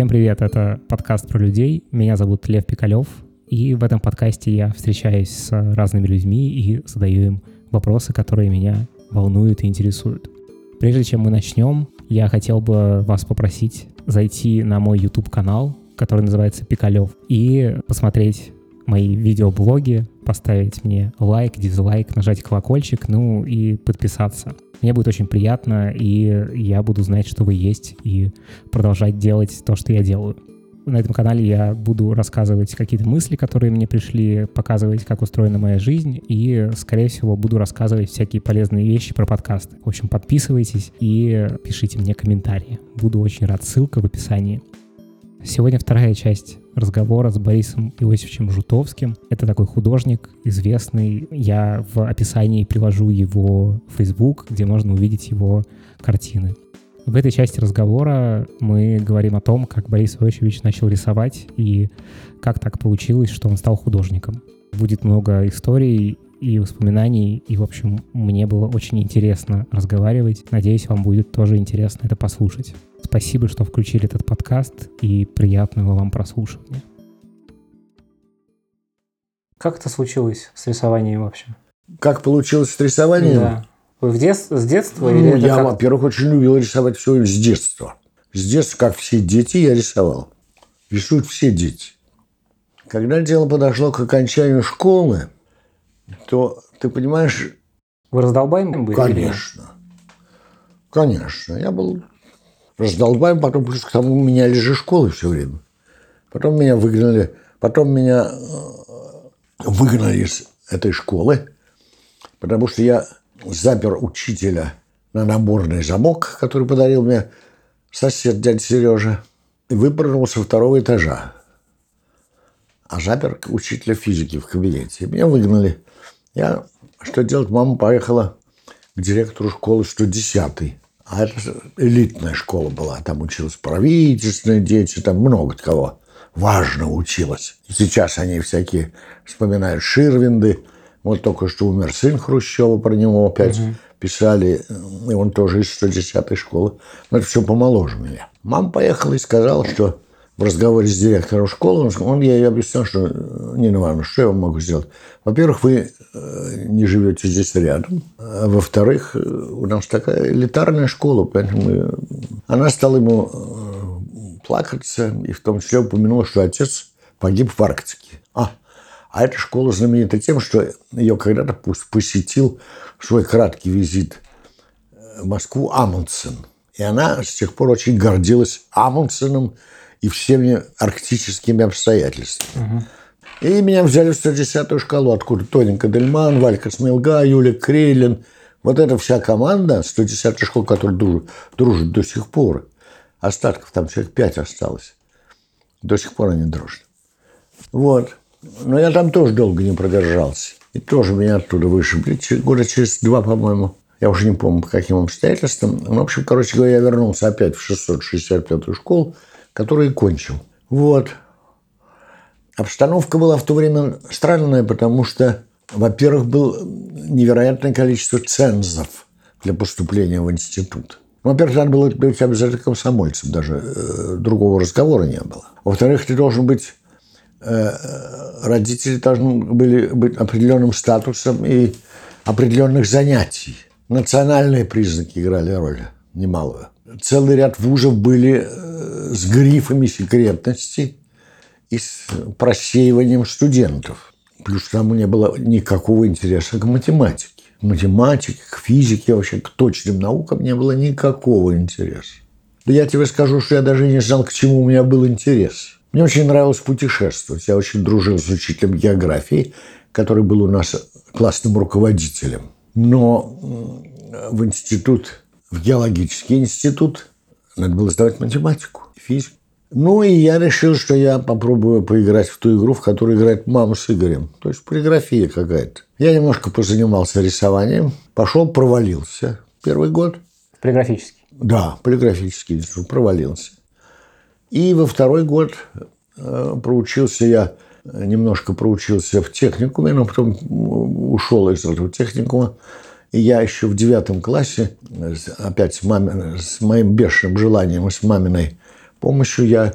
Всем привет, это подкаст про людей. Меня зовут Лев Пикалев, и в этом подкасте я встречаюсь с разными людьми и задаю им вопросы, которые меня волнуют и интересуют. Прежде чем мы начнем, я хотел бы вас попросить зайти на мой YouTube-канал, который называется Пикалев, и посмотреть мои видеоблоги, поставить мне лайк, дизлайк, нажать колокольчик, ну и подписаться. Мне будет очень приятно, и я буду знать, что вы есть, и продолжать делать то, что я делаю. На этом канале я буду рассказывать какие-то мысли, которые мне пришли, показывать, как устроена моя жизнь, и, скорее всего, буду рассказывать всякие полезные вещи про подкасты. В общем, подписывайтесь и пишите мне комментарии. Буду очень рад. Ссылка в описании. Сегодня вторая часть разговора с Борисом Иосифовичем Жутовским. Это такой художник, известный. Я в описании приложу его в Facebook, где можно увидеть его картины. В этой части разговора мы говорим о том, как Борис Иосифович начал рисовать и как так получилось, что он стал художником. Будет много историй и воспоминаний, и, в общем, мне было очень интересно разговаривать. Надеюсь, вам будет тоже интересно это послушать. Спасибо, что включили этот подкаст, и приятного вам прослушивания. Как это случилось с рисованием вообще? Как получилось с рисованием? Да. Вы в дет... с детства? Ну, или я, как... во-первых, очень любил рисовать все с детства. С детства, как все дети, я рисовал. Рисуют все дети. Когда дело подошло к окончанию школы, то ты понимаешь... Вы раздолбаем были? Конечно. Конечно. Я был раздолбаем, потом плюс к тому меняли же школы все время. Потом меня выгнали, потом меня э, выгнали из этой школы, потому что я запер учителя на наборный замок, который подарил мне сосед дядя Сережа, и выпрыгнул со второго этажа. А запер учителя физики в кабинете. Меня выгнали. Я что делать? Мама поехала к директору школы 110 а это элитная школа была. Там училась правительственные дети, там много кого важно училось. Сейчас они всякие вспоминают Ширвинды. Вот только что умер сын Хрущева, про него опять угу. писали. И он тоже из 110-й школы. Но это все помоложе меня. Мама поехала и сказала, что в разговоре с директором школы, он, он ей объяснил, что Нина Ивановна, что я вам могу сделать? Во-первых, вы э, не живете здесь рядом. А во-вторых, э, у нас такая элитарная школа, поэтому она стала ему э, плакаться, и в том числе упомянула, что отец погиб в Арктике. А, а эта школа знаменита тем, что ее когда-то посетил свой краткий визит в Москву Амундсен. И она с тех пор очень гордилась Амундсеном и всеми арктическими обстоятельствами. Угу. И меня взяли в 110-ю шкалу, откуда Тоненька Дельман, Валька Смелга, Юля Крейлин. Вот эта вся команда 110-й школы, которая дружит, дружит до сих пор. Остатков там человек 5 осталось. До сих пор они дружат. Вот. Но я там тоже долго не продержался. И тоже меня оттуда вышибли. Года через два, по-моему. Я уже не помню, по каким обстоятельствам. В общем, короче говоря, я вернулся опять в 665-ю школу который кончил. Вот. Обстановка была в то время странная, потому что, во-первых, было невероятное количество цензов для поступления в институт. Во-первых, надо было быть обязательно комсомольцем, даже э, другого разговора не было. Во-вторых, ты должен быть э, родители должны были быть определенным статусом и определенных занятий. Национальные признаки играли роль немалую целый ряд вузов были э, с грифами секретности и с просеиванием студентов. Плюс там не было никакого интереса к математике. К математике, к физике, вообще к точным наукам не было никакого интереса. Да я тебе скажу, что я даже не знал, к чему у меня был интерес. Мне очень нравилось путешествовать. Я очень дружил с учителем географии, который был у нас классным руководителем. Но в институт в геологический институт. Надо было сдавать математику, физику. Ну, и я решил, что я попробую поиграть в ту игру, в которой играет мама с Игорем. То есть полиграфия какая-то. Я немножко позанимался рисованием. Пошел, провалился. Первый год. Полиграфический? Да, полиграфический институт. Провалился. И во второй год э, проучился я, немножко проучился в техникуме, но потом ушел из этого техникума и я еще в девятом классе, опять с, маме, с моим бешеным желанием и с маминой помощью я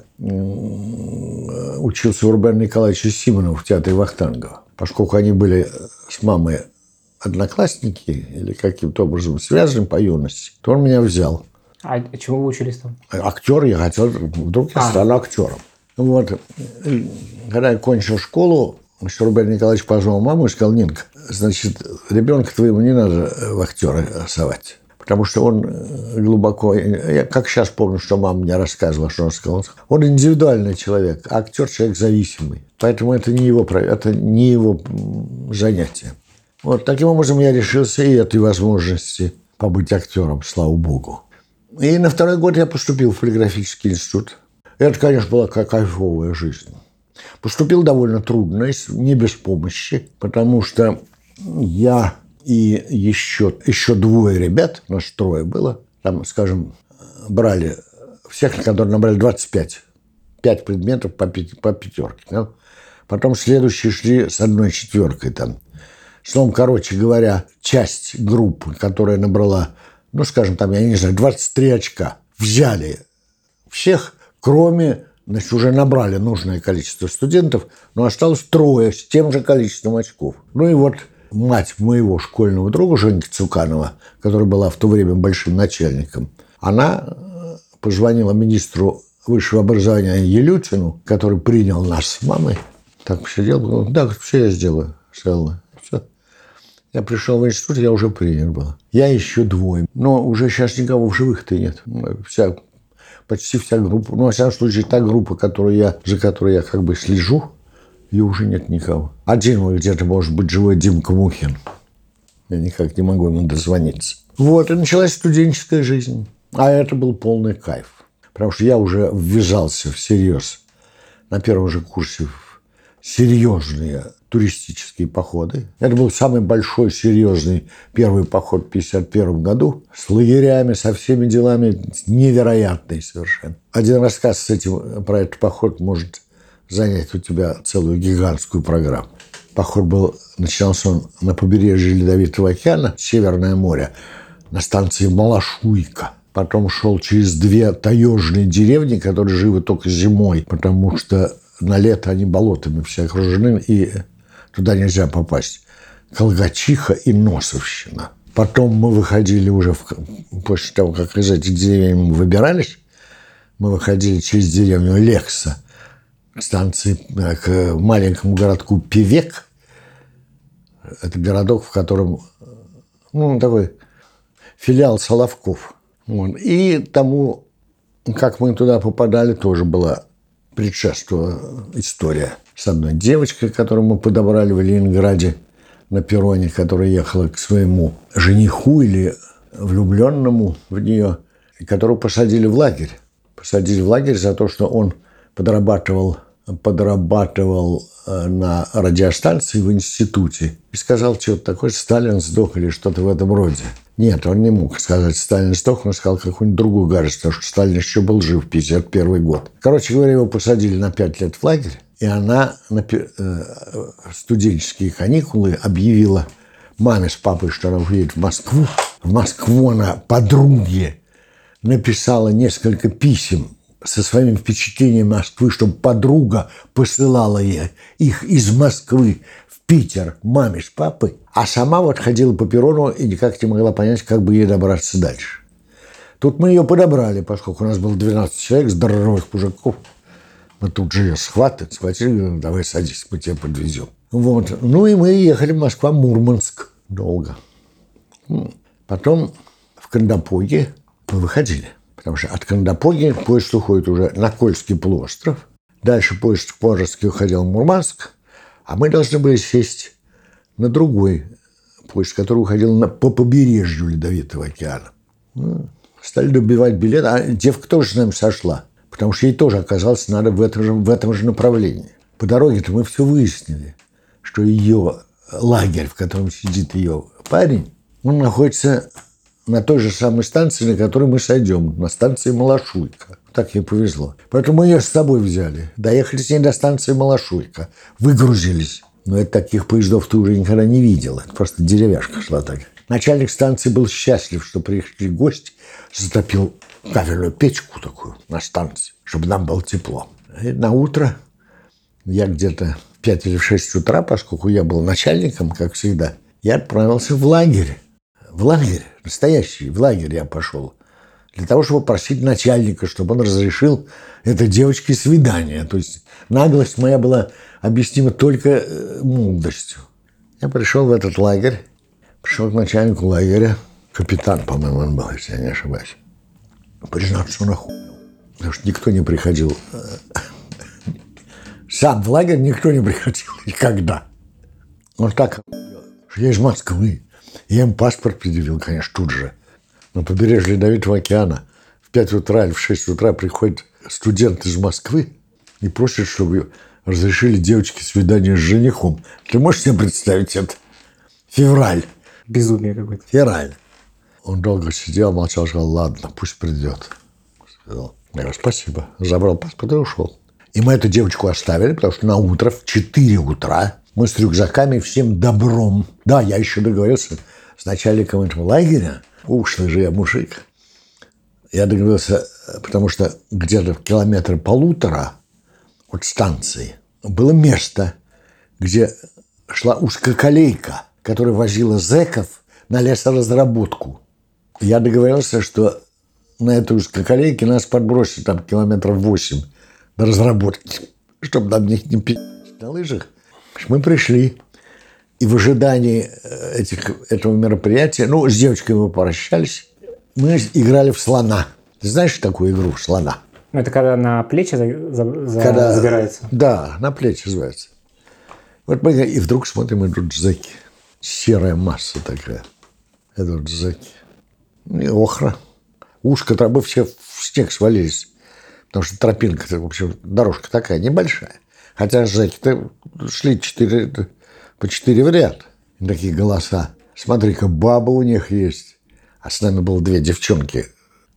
учился у Рубена Николаевича Симонова в театре Вахтангова. Поскольку они были с мамой одноклассники или каким-то образом связаны по юности, то он меня взял. А чему вы учились там? Актер, я хотел, вдруг я а. стану актером. Вот, когда я кончил школу, Рубен Николаевич позвал маму и сказал, Нинка, значит, ребенка твоему не надо в актеры совать. Потому что он глубоко... Я как сейчас помню, что мама мне рассказывала, что он сказал. Он индивидуальный человек, а актер человек зависимый. Поэтому это не его, это не его занятие. Вот таким образом я решился и этой возможности побыть актером, слава богу. И на второй год я поступил в полиграфический институт. Это, конечно, была кайфовая жизнь. Поступил довольно трудно, не без помощи, потому что я и еще, еще двое ребят, нас трое было, там, скажем, брали, всех, которые набрали 25, 5 предметов по, по пятерке. Да? Потом следующие шли с одной четверкой там. Словом, короче говоря, часть группы, которая набрала, ну, скажем, там, я не знаю, 23 очка, взяли всех, кроме, значит, уже набрали нужное количество студентов, но осталось трое с тем же количеством очков. Ну и вот мать моего школьного друга Женьки Цуканова, которая была в то время большим начальником, она э, позвонила министру высшего образования Елютину, который принял нас с мамой. Так сидел, говорил, да, все я сделаю, сказала. Все. Я пришел в институт, я уже принят был. Я еще двое. Но уже сейчас никого в живых-то нет. Вся, почти вся группа. Ну, во всяком случае, та группа, которую я, за которой я как бы слежу, и уже нет никого. Один где-то может быть живой Димка Мухин. Я никак не могу ему дозвониться. Вот, и началась студенческая жизнь. А это был полный кайф. Потому что я уже ввязался всерьез на первом же курсе в серьезные туристические походы. Это был самый большой, серьезный первый поход в 1951 году с лагерями, со всеми делами, невероятный совершенно. Один рассказ с этим, про этот поход может занять у тебя целую гигантскую программу. Поход был, начинался он на побережье Ледовитого океана, Северное море, на станции Малашуйка. Потом шел через две таежные деревни, которые живы только зимой, потому что на лето они болотами все окружены, и туда нельзя попасть. Колгачиха и Носовщина. Потом мы выходили уже, в, после того, как из этих деревень мы выбирались, мы выходили через деревню Лекса – станции э, к маленькому городку Певек. Это городок, в котором ну, такой филиал Соловков. Вот. И тому, как мы туда попадали, тоже была предшествовала история с одной девочкой, которую мы подобрали в Ленинграде на перроне, которая ехала к своему жениху или влюбленному в нее, которую посадили в лагерь. Посадили в лагерь за то, что он подрабатывал подрабатывал э, на радиостанции в институте и сказал что-то такое, Сталин сдох или что-то в этом роде. Нет, он не мог сказать, Сталин сдох, он сказал какую-нибудь другую гадость, потому что Сталин еще был жив в 51 год. Короче говоря, его посадили на 5 лет в лагерь, и она на э, студенческие каникулы объявила маме с папой, что она уедет в Москву. В Москву она подруге написала несколько писем со своими впечатлениями Москвы, чтобы подруга посылала ей их из Москвы в Питер маме с папой, а сама вот ходила по перрону и никак не могла понять, как бы ей добраться дальше. Тут мы ее подобрали, поскольку у нас было 12 человек, здоровых мужиков. Мы тут же ее схватывали, схватили, говорим, давай садись, мы тебя подвезем. Вот. Ну и мы ехали Москва-Мурманск долго. Потом в Кандапоге мы выходили. Потому что от Кандапоги поезд уходит уже на Кольский полуостров. Дальше поезд в Пожарский уходил в Мурманск. А мы должны были сесть на другой поезд, который уходил на, по побережью Ледовитого океана. Ну, стали добивать билет, а девка тоже с нами сошла, потому что ей тоже оказалось надо в этом же, в этом же направлении. По дороге-то мы все выяснили, что ее лагерь, в котором сидит ее парень, он находится на той же самой станции, на которой мы сойдем, на станции Малашуйка. Так ей повезло. Поэтому мы ее с собой взяли. Доехали с ней до станции Малашуйка. Выгрузились. Но это таких поездов ты уже никогда не видел. Это просто деревяшка шла так. Начальник станции был счастлив, что приехали гости, затопил кафельную печку такую на станции, чтобы нам было тепло. И на утро я где-то в 5 или в 6 утра, поскольку я был начальником, как всегда, я отправился в лагерь. В лагерь, настоящий, в лагерь я пошел. Для того, чтобы просить начальника, чтобы он разрешил этой девочке свидание. То есть наглость моя была объяснима только э, молодостью. Я пришел в этот лагерь, пришел к начальнику лагеря, капитан, по-моему, он был, если я не ошибаюсь. Признаться, он охуел. Потому что никто не приходил. Сам в лагерь никто не приходил никогда. Он так что я из Москвы. Я им паспорт предъявил, конечно, тут же. На побережье Ледовитого океана в 5 утра или в 6 утра приходит студент из Москвы и просит, чтобы разрешили девочке свидание с женихом. Ты можешь себе представить это? Февраль. Безумие какое-то. Февраль. Он долго сидел, молчал, сказал, ладно, пусть придет. Сказал. Я говорю, спасибо. Забрал паспорт и ушел. И мы эту девочку оставили, потому что на утро в 4 утра мы с рюкзаками всем добром. Да, я еще договорился с начальником этого лагеря. Ушлый же я мужик. Я договорился, потому что где-то километр полутора от станции было место, где шла узкоколейка, которая возила зэков на лесоразработку. Я договорился, что на этой узкоколейке нас подбросят там километров восемь до разработки, чтобы нам них не пить на лыжах. Мы пришли, и в ожидании э, этих, этого мероприятия, ну, с девочкой мы прощались, мы играли в слона. Ты знаешь такую игру слона? Ну, это когда на плечи за, за, за, когда, забирается? Да, на плечи называется. Вот мы и вдруг смотрим, идут зэки. Серая масса такая. Идут зэки. И охра. Ушко там мы все в снег свалились. Потому что тропинка, в общем, дорожка такая небольшая. Хотя зэки-то шли четыре, по четыре в ряд. И такие голоса. Смотри-ка, баба у них есть. А с нами было две девчонки.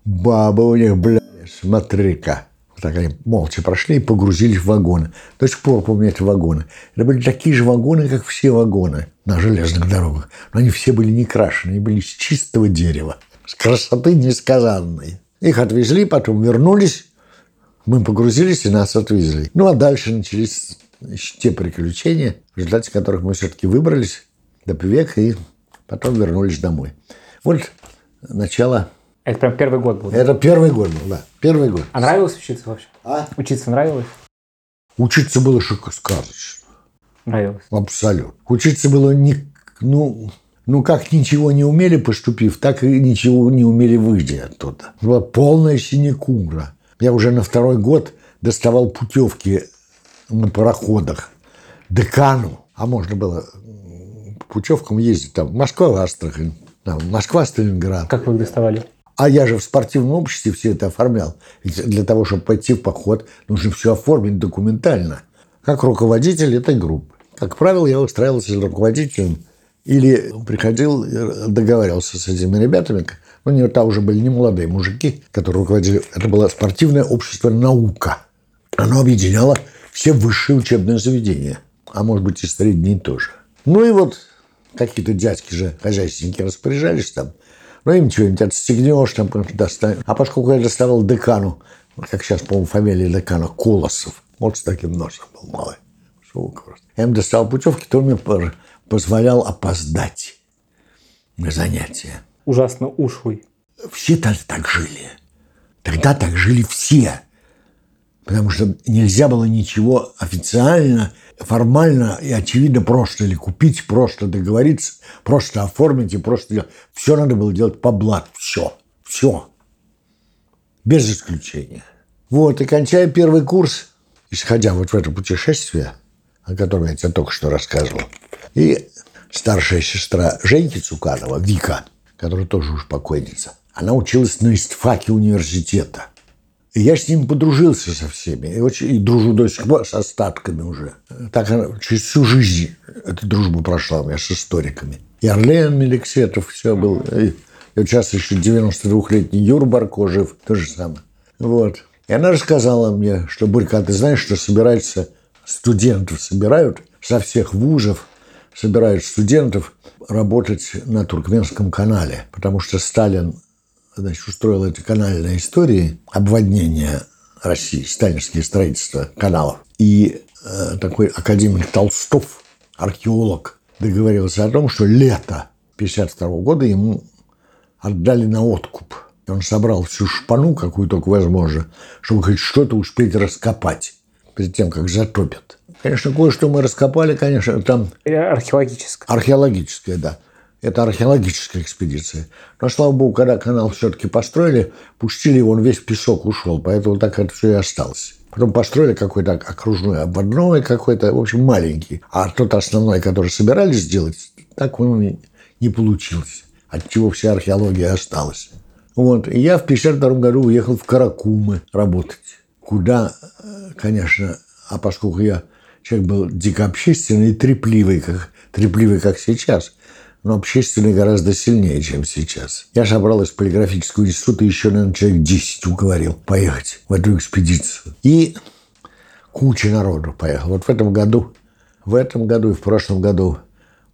Баба у них, бля, смотри-ка. Вот так они молча прошли и погрузились в вагоны. До сих пор помню эти вагоны. Это были такие же вагоны, как все вагоны на железных дорогах. Но они все были не крашены, они были из чистого дерева. С красоты несказанной. Их отвезли, потом вернулись мы погрузились и нас отвезли. Ну, а дальше начались те приключения, в результате которых мы все-таки выбрались до Певека и потом вернулись домой. Вот начало... Это прям первый год был? Это первый год был, да. Первый год. А нравилось учиться вообще? А? Учиться нравилось? Учиться было шико сказочно. Нравилось? Абсолютно. Учиться было не... Ну, ну, как ничего не умели, поступив, так и ничего не умели, выйдя оттуда. Была полная синекура. Я уже на второй год доставал путевки на пароходах декану, а можно было путевкам ездить там Москва, Астрахань, там, Москва, Сталинград. Как вы их доставали? А я же в спортивном обществе все это оформлял. Ведь для того, чтобы пойти в поход, нужно все оформить документально. Как руководитель этой группы. Как правило, я устраивался руководителем или приходил, договаривался с этими ребятами, ну, не, там уже были не молодые мужики, которые руководили. Это было спортивное общество «Наука». Оно объединяло все высшие учебные заведения. А может быть, и средние тоже. Ну и вот какие-то дядьки же хозяйственники распоряжались там. Ну, им что-нибудь отстегнешь, там достанешь. А поскольку я доставал декану, как сейчас, по-моему, фамилия декана Колосов, вот с таким носом был малый. Я им достал путевки, то мне позволял опоздать на занятия ужасно ушлый. Все так, так жили. Тогда так жили все. Потому что нельзя было ничего официально, формально и очевидно просто или купить, просто договориться, просто оформить и просто делать. Все надо было делать по блату. Все. Все. Без исключения. Вот, и кончая первый курс, исходя вот в это путешествие, о котором я тебе только что рассказывал, и старшая сестра Женьки Цуканова, Вика – которая тоже уж покойница, она училась на истфаке университета. И я с ним подружился со всеми. И, очень, и дружу до сих пор с остатками уже. Так она через всю жизнь эта дружба прошла у меня с историками. И Орлен Меликсетов все был. И, и сейчас еще 92-летний Юр Барко жив. То же самое. Вот. И она рассказала мне, что, Бурька, ты знаешь, что собирается студентов собирают со всех вузов, собирают студентов работать на Туркменском канале, потому что Сталин значит, устроил эти канальные истории, обводнение России, сталинские строительства каналов. И э, такой академик Толстов, археолог, договорился о том, что лето 1952 года ему отдали на откуп. И он собрал всю шпану, какую только возможно, чтобы хоть что-то успеть раскопать перед тем, как затопят. Конечно, кое-что мы раскопали, конечно, там... Археологическое. Археологическое, да. Это археологическая экспедиция. Но, слава богу, когда канал все-таки построили, пустили его, он весь песок ушел. Поэтому так это все и осталось. Потом построили какой-то окружной обводной какой-то, в общем, маленький. А тот основной, который собирались сделать, так он не получился. От чего вся археология осталась. Вот. И я в 52 году уехал в Каракумы работать. Куда, э, конечно, а поскольку я человек был дико общественный и трепливый, как, трепливый, как сейчас – но общественный гораздо сильнее, чем сейчас. Я собрал из полиграфического института еще, наверное, человек 10 уговорил поехать в эту экспедицию. И куча народу поехал. Вот в этом году, в этом году и в прошлом году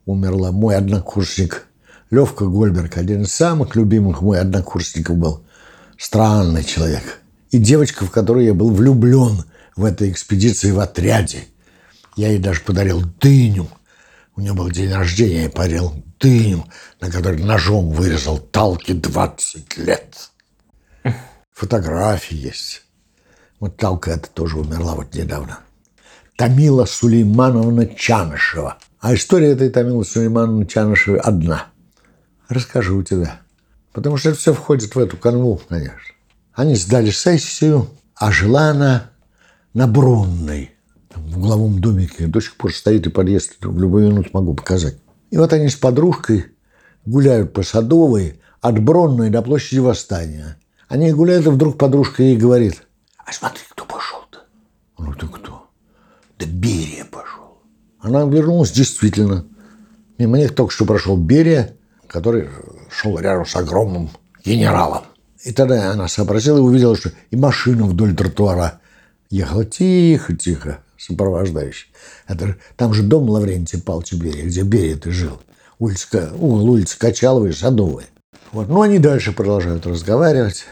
умерла мой однокурсник Левка Гольберг, один из самых любимых мой однокурсников был. Странный человек. И девочка, в которую я был влюблен в этой экспедиции в отряде. Я ей даже подарил дыню. У нее был день рождения, я подарил дыню, на которой ножом вырезал талки 20 лет. Фотографии есть. Вот талка эта тоже умерла вот недавно. Тамила Сулеймановна Чанышева. А история этой Тамилы Сулеймановны Чанышевой одна. Расскажу тебе. Потому что это все входит в эту канву, конечно. Они сдали сессию, а жила она на Бронной, в угловом домике. До сих пор стоит и подъезд в любую минуту могу показать. И вот они с подружкой гуляют по Садовой от Бронной до площади Восстания. Они гуляют, и вдруг подружка ей говорит, а смотри, кто пошел-то. Ну, ты кто? Да Берия пошел. Она вернулась действительно. Мимо них только что прошел Берия, который шел рядом с огромным генералом. И тогда она сообразила и увидела, что и машина вдоль тротуара ехала тихо-тихо сопровождающий. Это, там же дом Лаврентия Павловича Берия, где Берия ты жил. Улица, угол улицы Качаловой, Садовой. Вот. Ну, они дальше продолжают разговаривать,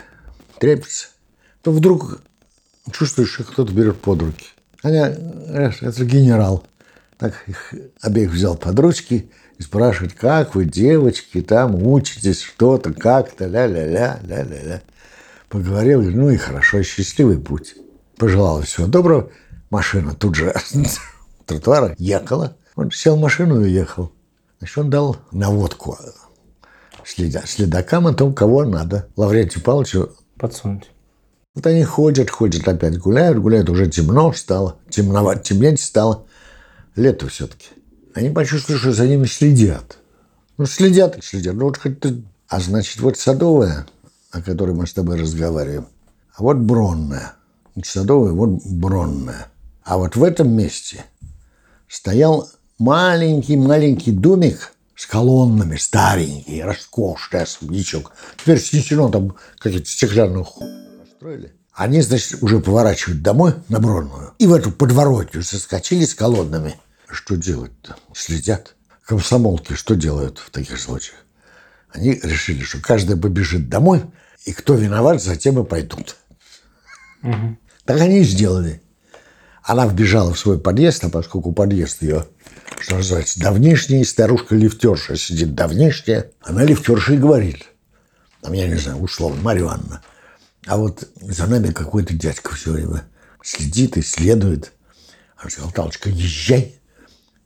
трепятся. То вдруг чувствуешь, что кто-то берет под руки. Они, это генерал. Так их обеих взял под ручки и спрашивает, как вы, девочки, там учитесь что-то, как-то, ля-ля-ля, ля-ля-ля. Поговорил, ну и хорошо, счастливый путь. Пожелал всего доброго. Машина тут же тротуара ехала. Он сел в машину и уехал. Значит, он дал наводку следа, следакам о том, кого надо. Лаврентию Павловичу подсунуть. Вот они ходят, ходят, опять гуляют, гуляют, уже темно стало, темновато, темнеть стало. Лето все-таки. Они почувствовали, что за ними следят. Ну, следят и следят. Ну, вот хоть ты... А значит, вот Садовая, о которой мы с тобой разговариваем, а вот Бронная. Садовая, вот Бронная. А вот в этом месте стоял маленький-маленький домик с колоннами, старенький, роскошный особнячок. Теперь снесено там какие-то стеклянные хуй построили. Они, значит, уже поворачивают домой на Бронную. И в эту подворотню соскочили с колоннами. Что делать-то? Следят. Комсомолки что делают в таких случаях? Они решили, что каждый побежит домой, и кто виноват, затем и пойдут. Угу. Так они и сделали. Она вбежала в свой подъезд, а поскольку подъезд ее, что называется, давнишний, старушка-лифтерша сидит давнишняя, она лифтерша и говорит, там, я не знаю, условно, Марья Ивановна, а вот за нами какой-то дядька все время следит и следует. Она сказала, Талочка, езжай,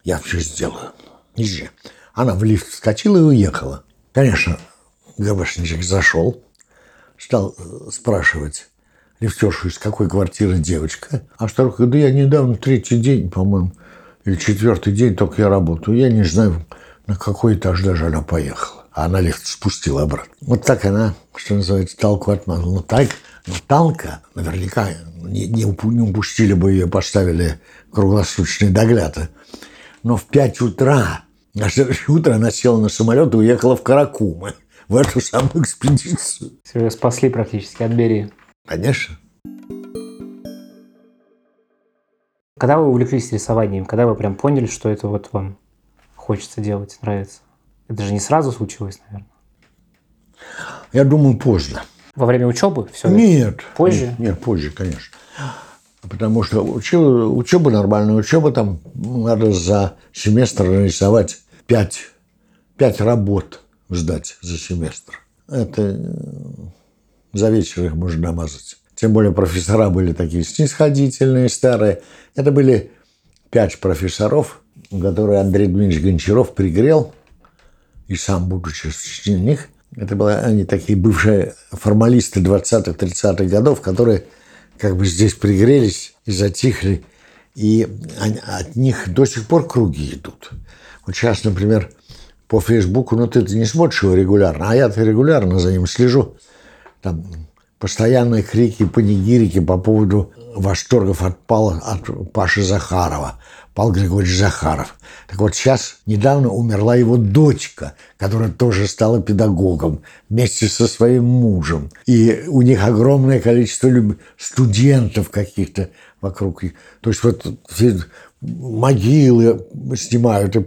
я все сделаю. Езжай. Она в лифт вскочила и уехала. Конечно, ГБшничек зашел, стал э, спрашивать, лифтершу, из какой квартиры девочка. А старуха, да я недавно, третий день, по-моему, или четвертый день только я работаю. Я не знаю, на какой этаж даже она поехала. А она лифт спустила обратно. Вот так она, что называется, талку отмазала. Ну, так, но ну, талка наверняка не, не, упустили бы ее, поставили круглосуточный догляд. Но в 5 утра, на следующее утро она села на самолет и уехала в Каракумы в эту самую экспедицию. Все, спасли практически от Берии. Конечно. Когда вы увлеклись рисованием, когда вы прям поняли, что это вот вам хочется делать, нравится? Это же не сразу случилось, наверное. Я думаю, поздно. Во время учебы все? Нет. Позже? Нет, нет, позже, конечно. Потому что учеба, учеба нормальная, учеба там надо за семестр нарисовать пять, пять работ сдать за семестр. Это за вечер их можно намазать. Тем более профессора были такие снисходительные, старые. Это были пять профессоров, которые Андрей Дмитриевич Гончаров пригрел, и сам, будучи среди них, это были они такие бывшие формалисты 20-30-х годов, которые как бы здесь пригрелись и затихли, и от них до сих пор круги идут. Вот сейчас, например, по Фейсбуку, ну ты не смотришь его регулярно, а я-то регулярно за ним слежу. Там постоянные крики, панигирики по поводу восторгов от, Пала, от Паши Захарова. Павел Григорьевич Захаров. Так вот, сейчас недавно умерла его дочка, которая тоже стала педагогом вместе со своим мужем. И у них огромное количество студентов каких-то вокруг. То есть вот могилы снимают. И,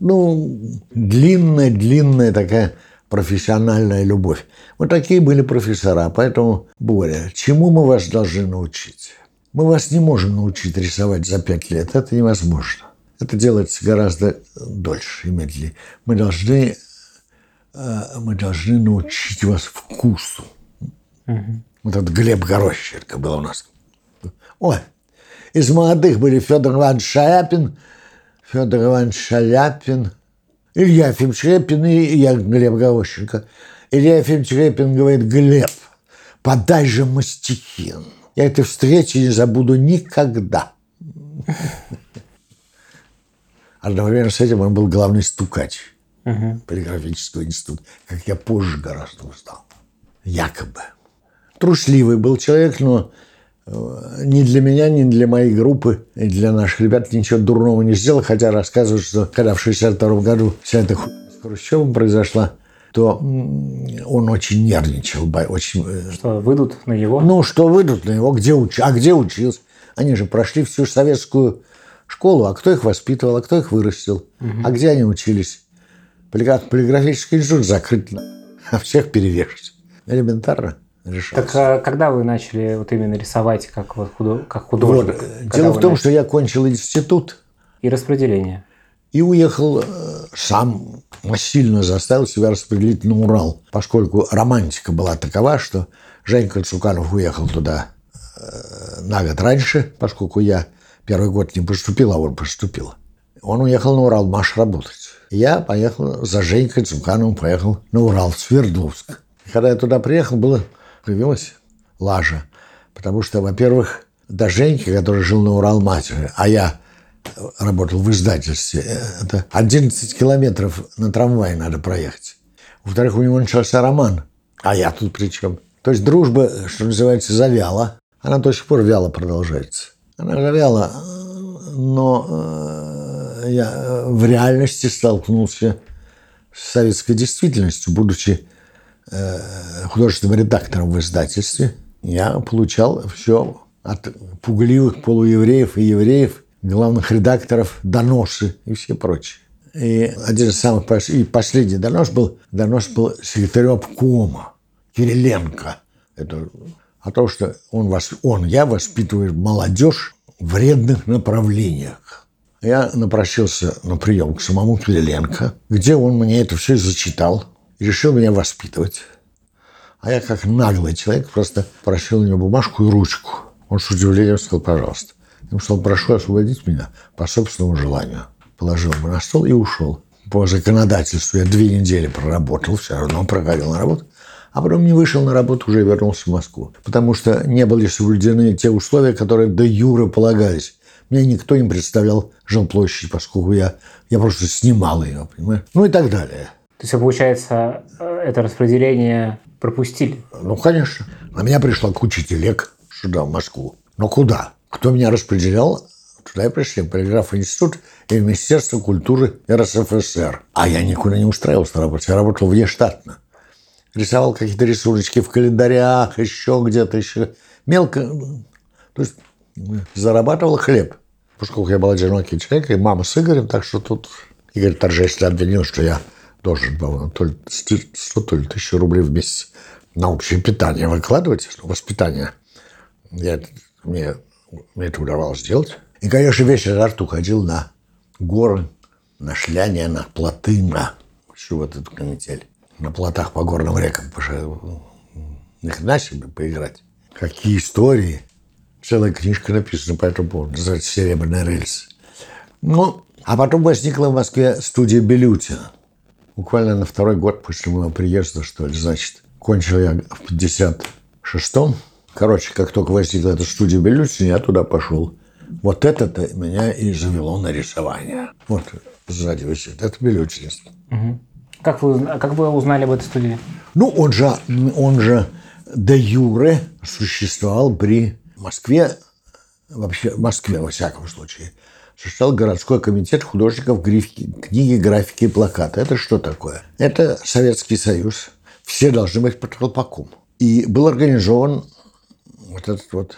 ну, длинная-длинная такая профессиональная любовь. Вот такие были профессора. Поэтому, Боря, чему мы вас должны научить? Мы вас не можем научить рисовать за пять лет. Это невозможно. Это делается гораздо дольше и медленнее. Мы должны, э, мы должны научить вас вкусу. Угу. Вот этот Глеб Горощенко был у нас. Ой, из молодых были Федор Иванович Шаляпин, Федор Иванович Шаляпин, Илья Ефимович Репин и я, Глеб Горощенко. Илья Ефимович Репин говорит, Глеб, подай же мастихин. Я этой встречи не забуду никогда. Одновременно с этим он был главный стукач угу. полиграфического института, как я позже гораздо узнал. Якобы. Трусливый был человек, но ни для меня, ни для моей группы, и для наших ребят ничего дурного не сделал, хотя рассказывают, что когда в 62 году вся эта хуйня с Хрущевым произошла, то он очень нервничал. Очень... Э, что, выйдут на него? Ну, что выйдут на него, где уч... а где учился? Они же прошли всю советскую школу, а кто их воспитывал, а кто их вырастил, угу. а где они учились? Полиграфический институт закрыт, а всех перевешивать. Элементарно решалось. Так а когда вы начали вот именно рисовать как, вот худо... как художник? Вот. Дело в том, начали? что я кончил институт. И распределение. И уехал э, сам, сильно заставил себя распределить на Урал, поскольку романтика была такова, что Женька Цуканов уехал туда э, на год раньше, поскольку я первый год не поступил, а он поступил. Он уехал на Урал Маш работать. Я поехал за Женькой Цукановым, поехал на Урал, в Свердловск. Когда я туда приехал, было, появилась лажа. Потому что, во-первых, до Женьки, который жил на Урал матери, а я работал в издательстве. Это 11 километров на трамвае надо проехать. Во-вторых, у него начался роман. А я тут при чем? То есть дружба, что называется, завяла. Она до сих пор вяло продолжается. Она завяла, но э, я в реальности столкнулся с советской действительностью, будучи э, художественным редактором в издательстве. Я получал все от пугливых полуевреев и евреев – главных редакторов доносы и все прочее. И один из самых и последний донос был, донос был секретарю обкома Кириленко. Это о том, что он, вас, он, я воспитываю молодежь в вредных направлениях. Я напросился на прием к самому Кириленко, где он мне это все зачитал решил меня воспитывать. А я, как наглый человек, просто просил у него бумажку и ручку. Он с удивлением сказал, пожалуйста. Я сказал, прошу освободить меня по собственному желанию. Положил его на стол и ушел. По законодательству я две недели проработал, все равно проходил на работу. А потом не вышел на работу, уже вернулся в Москву. Потому что не были соблюдены те условия, которые до юры полагались. Мне никто не представлял жилплощадь, поскольку я, я просто снимал ее, понимаешь? Ну и так далее. То есть, получается, это распределение пропустили? Ну, конечно. На меня пришла куча телег сюда, в Москву. Но куда? Кто меня распределял, туда и пришли. Полиграф институт и Министерство культуры РСФСР. А я никуда не устраивался на работе. Я работал внештатно. Рисовал какие-то рисуночки в календарях, еще где-то, еще. Мелко. То есть зарабатывал хлеб. Поскольку я был одинокий человек, и мама с Игорем, так что тут Игорь торжественно обвинил, что я должен был то ли 100, то ли 1000 рублей в месяц на общее питание выкладывать, воспитание. Я, мне, мне это удавалось сделать. И, конечно, весь этот уходил на горы, на шляне, на плоты, на всю вот эту канитель. На плотах по горным рекам. Ни хрена себе поиграть. Какие истории. Целая книжка написана по этому поводу. Называется «Серебряный рельс». Ну, а потом возникла в Москве студия Белютина. Буквально на второй год после моего приезда, что ли, значит. Кончил я в 56-м. Короче, как только возникла эта студия Белютина, я туда пошел. Вот это-то меня и завело на рисование. Вот сзади висит. Это Белютинец. Угу. Как вы, как вы узнали об этой студии? Ну, он же, он же де юре существовал при Москве, вообще в Москве, во всяком случае, существовал городской комитет художников графики, книги, графики и плаката. Это что такое? Это Советский Союз. Все должны быть под колпаком. И был организован вот этот вот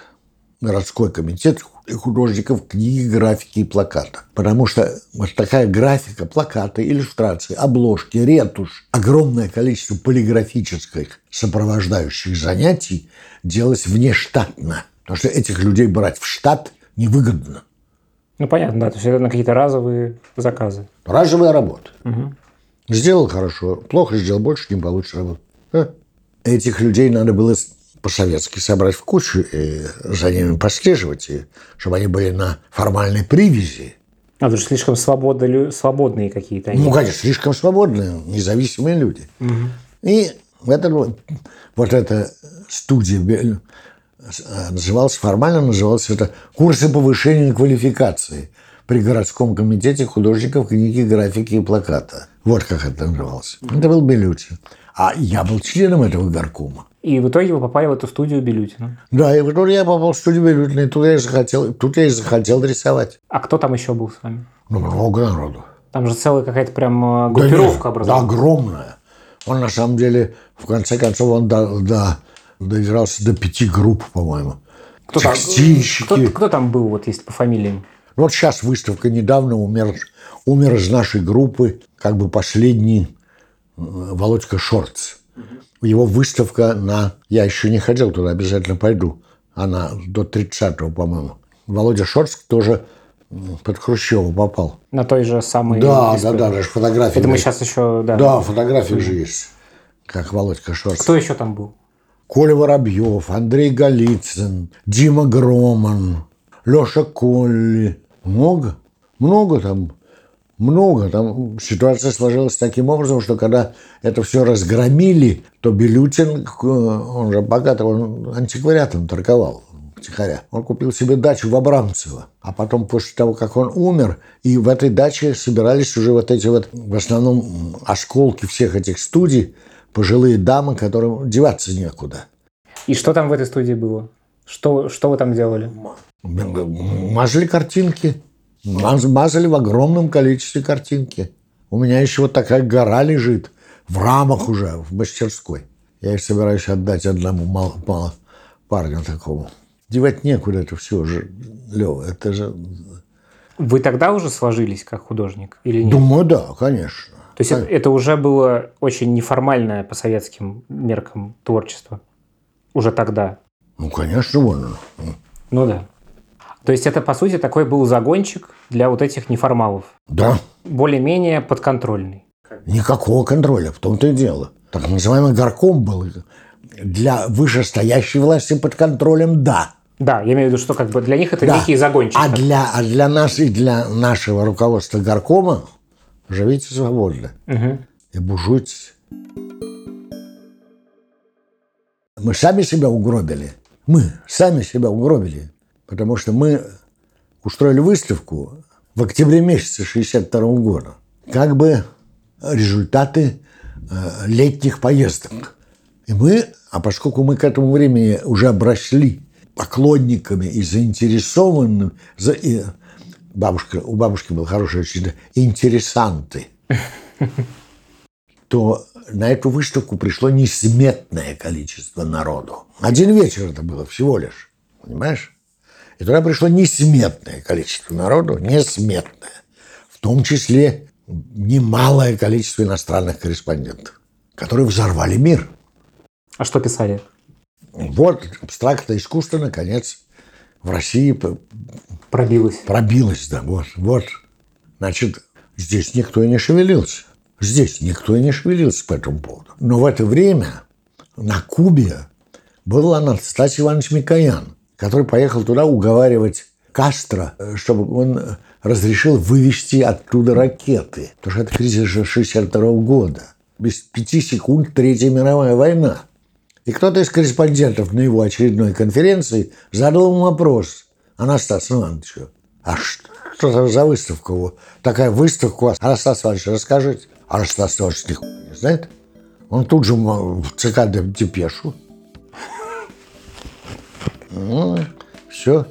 городской комитет художников книги, графики и плаката. Потому что вот такая графика, плакаты, иллюстрации, обложки, ретушь, огромное количество полиграфических сопровождающих занятий делалось внештатно. Потому что этих людей брать в штат невыгодно. Ну, понятно, да. То есть это на какие-то разовые заказы. Разовая работа. Угу. Сделал хорошо, плохо сделал, больше не получишь работу. А? Этих людей надо было по-советски собрать в кучу и за ними послеживать, и чтобы они были на формальной привязи. А, потому что слишком свободные, свободные какие-то они. Ну, конечно, слишком свободные, независимые люди. Угу. И это, вот эта студия называлась, формально называлась это «Курсы повышения квалификации» при городском комитете художников книги, графики и плаката. Вот как это называлось. Это был Белютин. А я был членом этого горкома. И в итоге вы попали в эту студию Белютина. Да, и в итоге я попал в студию Белютина, и тут я и захотел, тут я и захотел рисовать. А кто там еще был с вами? Ну, много народу. Там же целая какая-то прям группировка да образовалась. Да, огромная. Он, на самом деле, в конце концов, он до, до, доигрался до пяти групп, по-моему. Кто там, кто, кто там был, вот есть по фамилиям? Ну, вот сейчас выставка недавно умер, умер из нашей группы, как бы последний э, Володька Шортс. Его выставка на... Я еще не ходил туда, обязательно пойду. Она до 30-го, по-моему. Володя Шорск тоже под Хрущева попал. На той же самой... Да, да, да, даже фотографии. Это мы сейчас еще... Да, да фотографии же есть, как Володька Шорск. Кто еще там был? Коля Воробьев, Андрей Голицын, Дима Громан, Леша Колли. Много, много там много. Там ситуация сложилась таким образом, что когда это все разгромили, то Белютин, он же богатый, он антиквариатом торговал втихаря. Он купил себе дачу в Абрамцево. А потом, после того, как он умер, и в этой даче собирались уже вот эти вот, в основном, осколки всех этих студий, пожилые дамы, которым деваться некуда. И что там в этой студии было? Что, что вы там делали? Мазали картинки. Мазали в огромном количестве картинки. У меня еще вот такая гора лежит в рамах уже, в мастерской. Я их собираюсь отдать одному мало, мало парню такому. Девать некуда это все же, Лева, это же... Вы тогда уже сложились как художник или нет? Думаю, да, конечно. То есть это, это уже было очень неформальное по советским меркам творчество? Уже тогда? Ну, конечно, вон. Ну да. То есть это, по сути, такой был загончик для вот этих неформалов. Да. Более-менее подконтрольный. Никакого контроля, в том-то и дело. Так называемый горком был для вышестоящей власти под контролем, да. Да, я имею в виду, что как бы для них это да. некий загончик. А для, а для нас и для нашего руководства горкома живите свободно угу. и бужуйтесь. Мы сами себя угробили. Мы сами себя угробили. Потому что мы устроили выставку в октябре месяце 62 года. Как бы результаты э, летних поездок. И мы, а поскольку мы к этому времени уже обросли поклонниками и заинтересованными, за, и бабушка, у бабушки был хороший очень интересанты, то на эту выставку пришло несметное количество народу. Один вечер это было всего лишь, понимаешь? И туда пришло несметное количество народу, несметное. В том числе немалое количество иностранных корреспондентов, которые взорвали мир. А что писали? Вот абстрактное искусство, наконец, в России пробилось. Пробилось, да, вот, вот. Значит, здесь никто и не шевелился. Здесь никто и не шевелился по этому поводу. Но в это время на Кубе был Анастасий Иванович Микоян, который поехал туда уговаривать Кастро, чтобы он разрешил вывести оттуда ракеты. Потому что это кризис же 62 года. Без пяти секунд Третья мировая война. И кто-то из корреспондентов на его очередной конференции задал ему вопрос. Анастас Иванович, а что это за выставка? у Такая выставка у вас. Анастас Иванович, расскажите. Анастас Иванович не знает. Он тут же в ЦК депешу. Ну, все.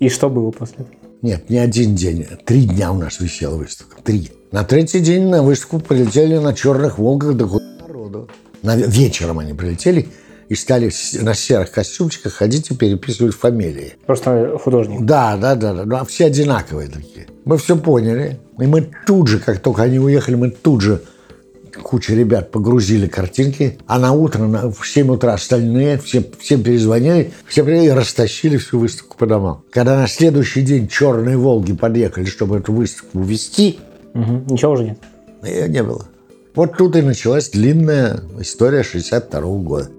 И что было после этого? Нет, не один день. Три дня у нас висела выставка. Три. На третий день на выставку полетели на черных «Волгах» до народу. На, вечером они прилетели и стали на серых костюмчиках ходить и переписывать фамилии. Просто художник. Да, да, да, да. Ну, а все одинаковые такие. Мы все поняли. И мы тут же, как только они уехали, мы тут же куча ребят погрузили картинки, а на утро на, в 7 утра остальные, все, всем перезвонили, все и растащили всю выставку по домам. Когда на следующий день черные «Волги» подъехали, чтобы эту выставку ввести... Угу. Ничего уже нет? Ее не было. Вот тут и началась длинная история 62 -го года.